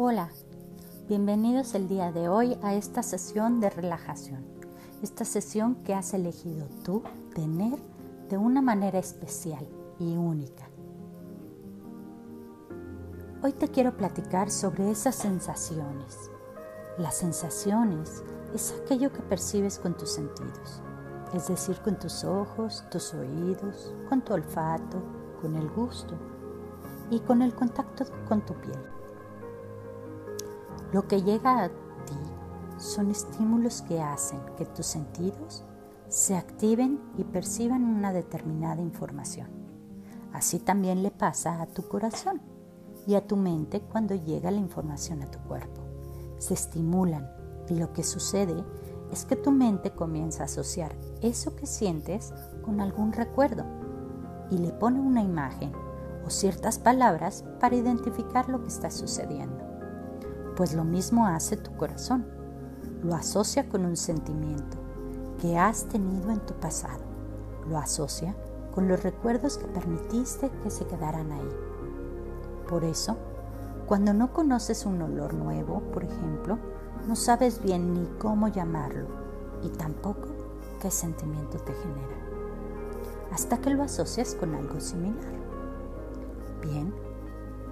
Hola, bienvenidos el día de hoy a esta sesión de relajación. Esta sesión que has elegido tú tener de una manera especial y única. Hoy te quiero platicar sobre esas sensaciones. Las sensaciones es aquello que percibes con tus sentidos, es decir, con tus ojos, tus oídos, con tu olfato, con el gusto y con el contacto con tu piel. Lo que llega a ti son estímulos que hacen que tus sentidos se activen y perciban una determinada información. Así también le pasa a tu corazón y a tu mente cuando llega la información a tu cuerpo. Se estimulan y lo que sucede es que tu mente comienza a asociar eso que sientes con algún recuerdo y le pone una imagen o ciertas palabras para identificar lo que está sucediendo pues lo mismo hace tu corazón. Lo asocia con un sentimiento que has tenido en tu pasado. Lo asocia con los recuerdos que permitiste que se quedaran ahí. Por eso, cuando no conoces un olor nuevo, por ejemplo, no sabes bien ni cómo llamarlo y tampoco qué sentimiento te genera, hasta que lo asocias con algo similar. Bien,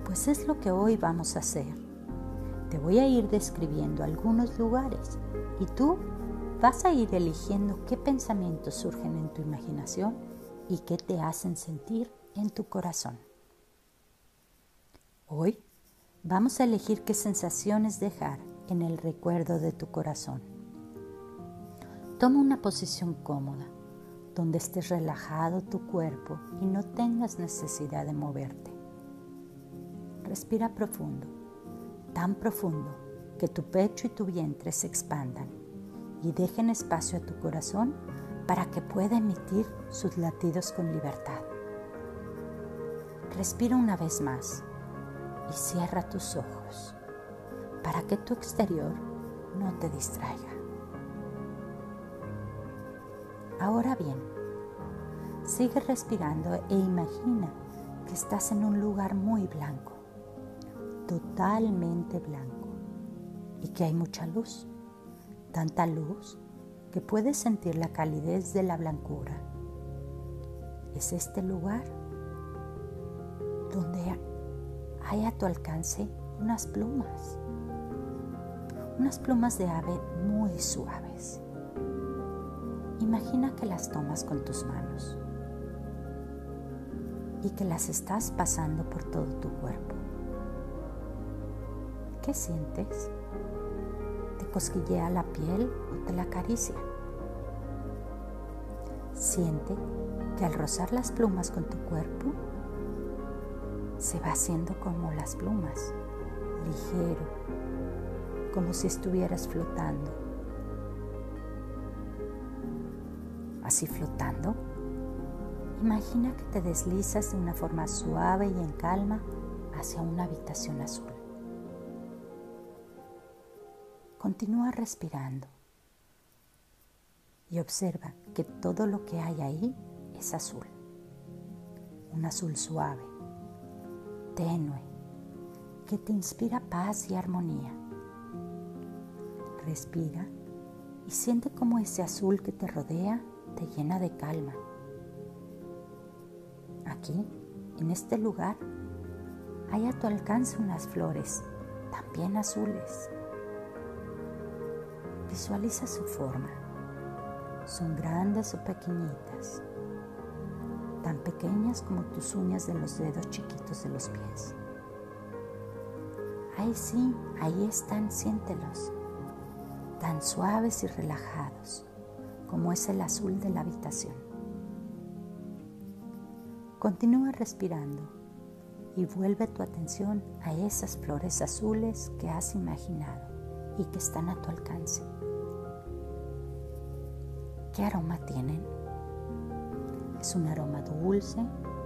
pues es lo que hoy vamos a hacer voy a ir describiendo algunos lugares y tú vas a ir eligiendo qué pensamientos surgen en tu imaginación y qué te hacen sentir en tu corazón. Hoy vamos a elegir qué sensaciones dejar en el recuerdo de tu corazón. Toma una posición cómoda, donde estés relajado tu cuerpo y no tengas necesidad de moverte. Respira profundo tan profundo que tu pecho y tu vientre se expandan y dejen espacio a tu corazón para que pueda emitir sus latidos con libertad. Respira una vez más y cierra tus ojos para que tu exterior no te distraiga. Ahora bien, sigue respirando e imagina que estás en un lugar muy blanco totalmente blanco y que hay mucha luz, tanta luz que puedes sentir la calidez de la blancura. Es este lugar donde hay a tu alcance unas plumas, unas plumas de ave muy suaves. Imagina que las tomas con tus manos y que las estás pasando por todo tu cuerpo. ¿Qué sientes? ¿Te cosquillea la piel o te la acaricia? Siente que al rozar las plumas con tu cuerpo, se va haciendo como las plumas, ligero, como si estuvieras flotando. Así flotando, imagina que te deslizas de una forma suave y en calma hacia una habitación azul. Continúa respirando y observa que todo lo que hay ahí es azul. Un azul suave, tenue, que te inspira paz y armonía. Respira y siente cómo ese azul que te rodea te llena de calma. Aquí, en este lugar, hay a tu alcance unas flores, también azules Visualiza su forma. Son grandes o pequeñitas, tan pequeñas como tus uñas de los dedos chiquitos de los pies. Ahí sí, ahí están, siéntelos, tan suaves y relajados como es el azul de la habitación. Continúa respirando y vuelve tu atención a esas flores azules que has imaginado y que están a tu alcance. ¿Qué aroma tienen? ¿Es un aroma dulce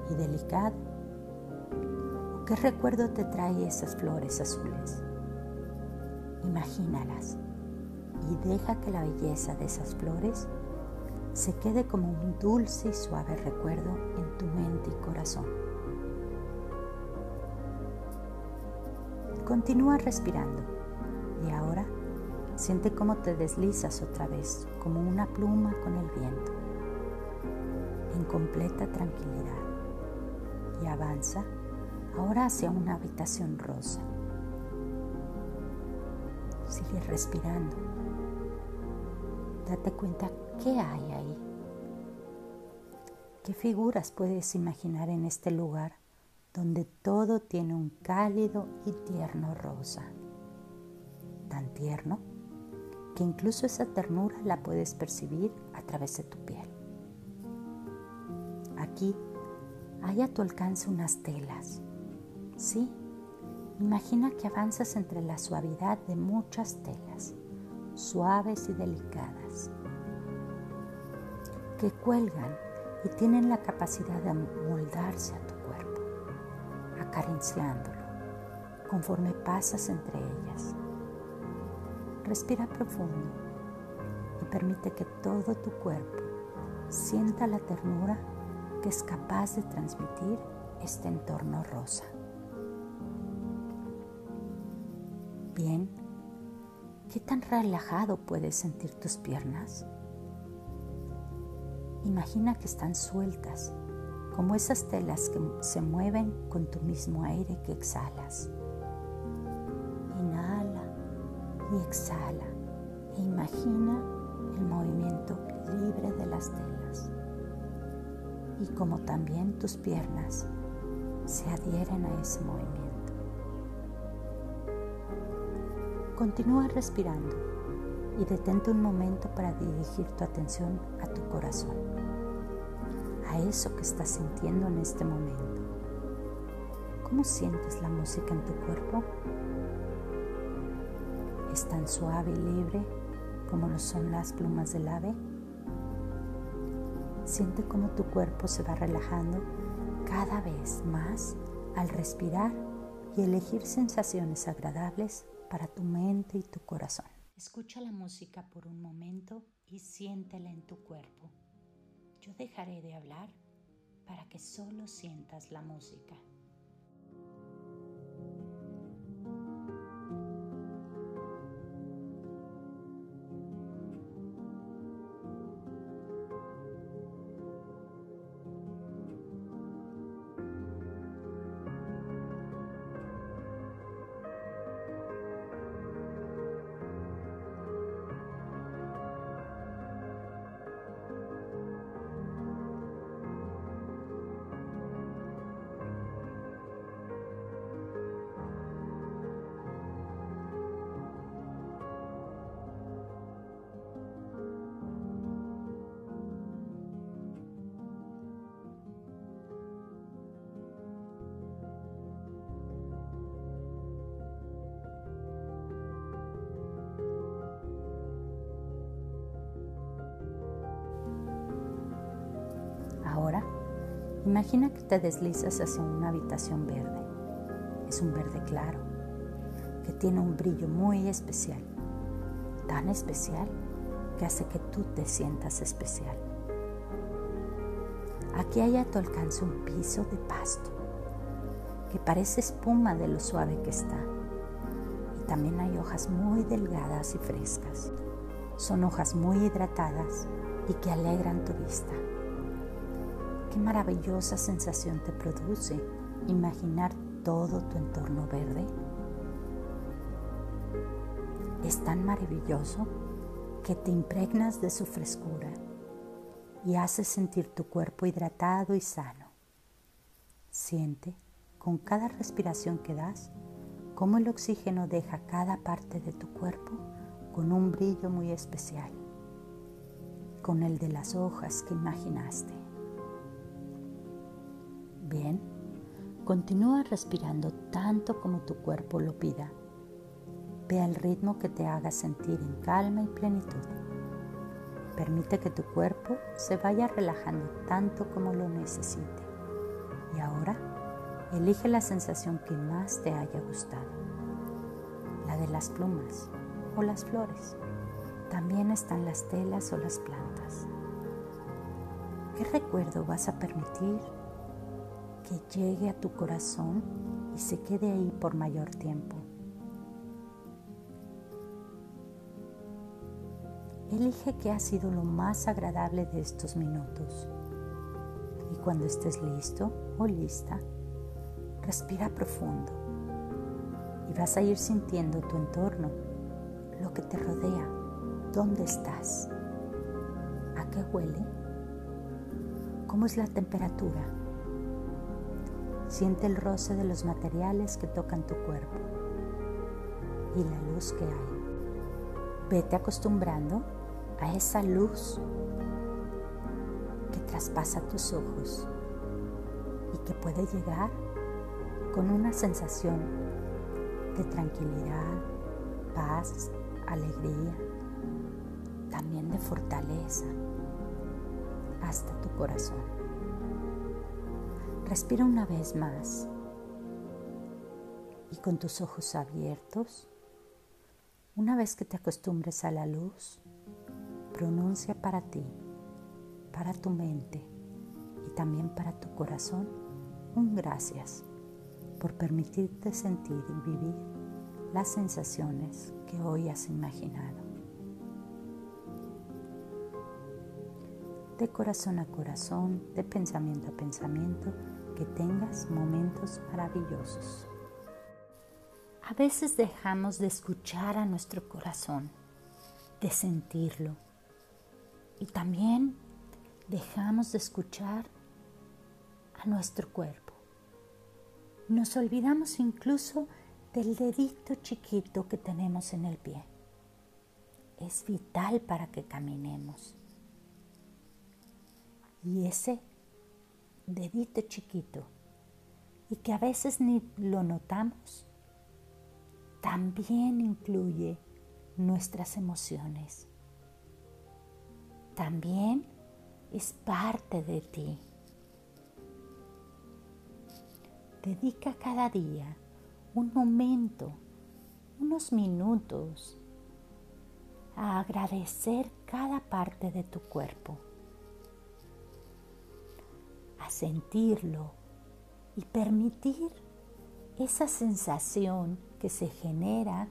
y delicado? ¿O qué recuerdo te trae esas flores azules? Imagínalas y deja que la belleza de esas flores se quede como un dulce y suave recuerdo en tu mente y corazón. continúa respirando. Siente cómo te deslizas otra vez, como una pluma con el viento, en completa tranquilidad. Y avanza ahora hacia una habitación rosa. Sigue respirando. Date cuenta qué hay ahí. ¿Qué figuras puedes imaginar en este lugar donde todo tiene un cálido y tierno rosa? Tan tierno que incluso esa ternura la puedes percibir a través de tu piel. Aquí hay a tu alcance unas telas. Sí, imagina que avanzas entre la suavidad de muchas telas, suaves y delicadas, que cuelgan y tienen la capacidad de moldarse a tu cuerpo, acariciándolo conforme pasas entre ellas. Respira profundo y permite que todo tu cuerpo sienta la ternura que es capaz de transmitir este entorno rosa. Bien, ¿qué tan relajado puedes sentir tus piernas? Imagina que están sueltas, como esas telas que se mueven con tu mismo aire que exhalas. Y exhala e imagina el movimiento libre de las telas. Y como también tus piernas se adhieren a ese movimiento. Continúa respirando y detente un momento para dirigir tu atención a tu corazón, a eso que estás sintiendo en este momento. ¿Cómo sientes la música en tu cuerpo? ¿Es tan suave y libre como lo son las plumas del ave? Siente cómo tu cuerpo se va relajando cada vez más al respirar y elegir sensaciones agradables para tu mente y tu corazón. Escucha la música por un momento y siéntela en tu cuerpo. Yo dejaré de hablar para que solo sientas la música. Imagina que te deslizas hacia una habitación verde. Es un verde claro, que tiene un brillo muy especial, tan especial que hace que tú te sientas especial. Aquí hay a tu alcance un piso de pasto, que parece espuma de lo suave que está. Y también hay hojas muy delgadas y frescas. Son hojas muy hidratadas y que alegran tu vista. Qué maravillosa sensación te produce imaginar todo tu entorno verde. Es tan maravilloso que te impregnas de su frescura y hace sentir tu cuerpo hidratado y sano. Siente con cada respiración que das cómo el oxígeno deja cada parte de tu cuerpo con un brillo muy especial, con el de las hojas que imaginaste. Bien, continúa respirando tanto como tu cuerpo lo pida. Ve al ritmo que te haga sentir en calma y plenitud. Permite que tu cuerpo se vaya relajando tanto como lo necesite. Y ahora, elige la sensación que más te haya gustado. La de las plumas o las flores. También están las telas o las plantas. ¿Qué recuerdo vas a permitir que llegue a tu corazón y se quede ahí por mayor tiempo. Elige qué ha sido lo más agradable de estos minutos. Y cuando estés listo o lista, respira profundo y vas a ir sintiendo tu entorno, lo que te rodea, dónde estás, a qué huele, cómo es la temperatura. Siente el roce de los materiales que tocan tu cuerpo y la luz que hay. Vete acostumbrando a esa luz que traspasa tus ojos y que puede llegar con una sensación de tranquilidad, paz, alegría, también de fortaleza hasta tu corazón. Respira una vez más y con tus ojos abiertos, una vez que te acostumbres a la luz, pronuncia para ti, para tu mente y también para tu corazón un gracias por permitirte sentir y vivir las sensaciones que hoy has imaginado. De corazón a corazón, de pensamiento a pensamiento, que tengas momentos maravillosos. A veces dejamos de escuchar a nuestro corazón, de sentirlo y también dejamos de escuchar a nuestro cuerpo. Nos olvidamos incluso del dedito chiquito que tenemos en el pie. Es vital para que caminemos. Y ese dedito chiquito, y que a veces ni lo notamos, también incluye nuestras emociones también es parte de ti. Dedica cada día un momento, unos minutos a agradecer cada parte de tu cuerpo, sentirlo y permitir esa sensación que se genera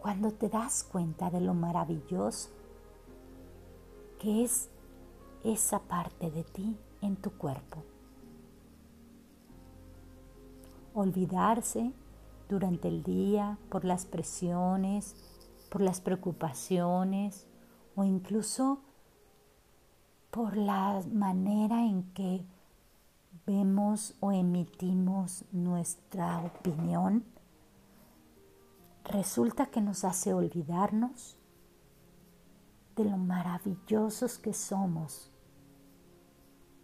cuando te das cuenta de lo maravilloso que es esa parte de ti en tu cuerpo. Olvidarse durante el día por las presiones, por las preocupaciones o incluso por la manera en que vemos o emitimos nuestra opinión, resulta que nos hace olvidarnos de lo maravillosos que somos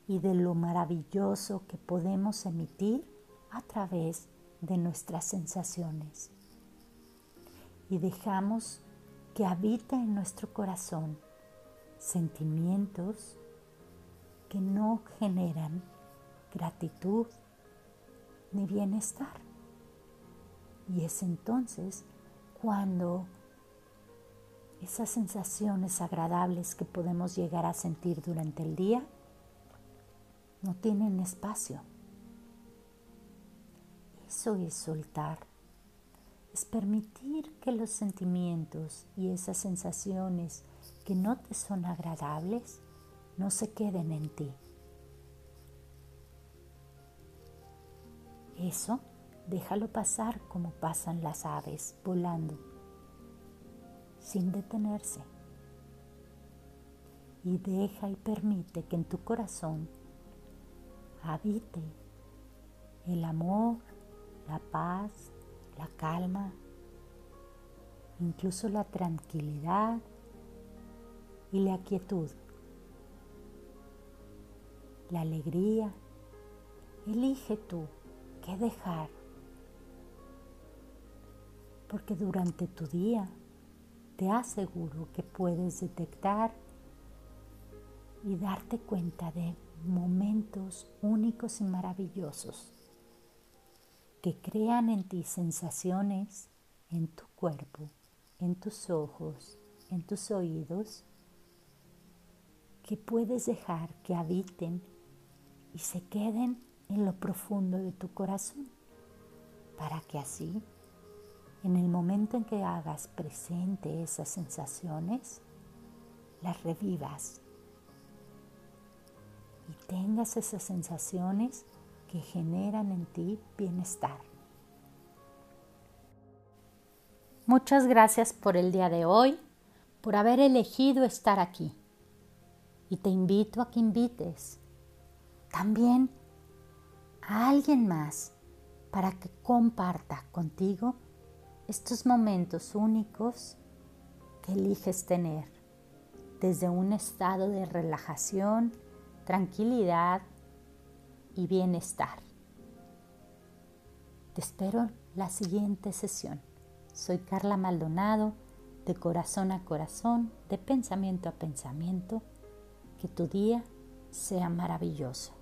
y de lo maravilloso que podemos emitir a través de nuestras sensaciones. Y dejamos que habite en nuestro corazón sentimientos que no generan gratitud ni bienestar. Y es entonces cuando esas sensaciones agradables que podemos llegar a sentir durante el día no tienen espacio. Eso es soltar. Es permitir que los sentimientos y esas sensaciones que no te son agradables no se queden en ti. Eso déjalo pasar como pasan las aves volando sin detenerse. Y deja y permite que en tu corazón habite el amor, la paz, la calma, incluso la tranquilidad y la quietud, la alegría. Elige tú qué dejar, porque durante tu día te aseguro que puedes detectar y darte cuenta de momentos únicos y maravillosos que crean en ti sensaciones en tu cuerpo, en tus ojos, en tus oídos, que puedes dejar que habiten y se queden en lo profundo de tu corazón, para que así En el momento en que hagas presente esas sensaciones, las revivas y tengas esas sensaciones que generan en ti bienestar. Muchas gracias por el día de hoy, por haber elegido estar aquí. Y te invito a que invites también a alguien más para que comparta contigo estos momentos únicos que eliges tener desde un estado de relajación, tranquilidad y bienestar. Te espero la siguiente sesión. Soy Carla Maldonado, de corazón a corazón, de pensamiento a pensamiento. Que tu día sea maravilloso.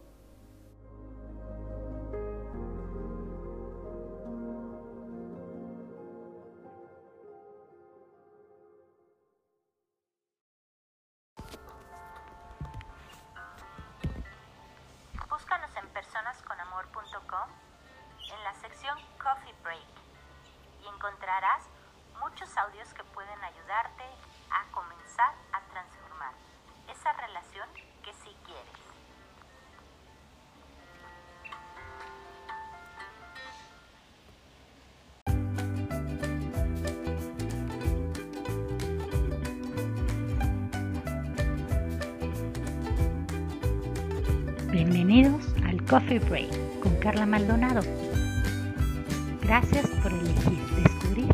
Coffee Break con Carla Maldonado. Gracias por elegir descubrir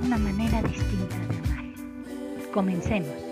una manera distinta de amar. Comencemos.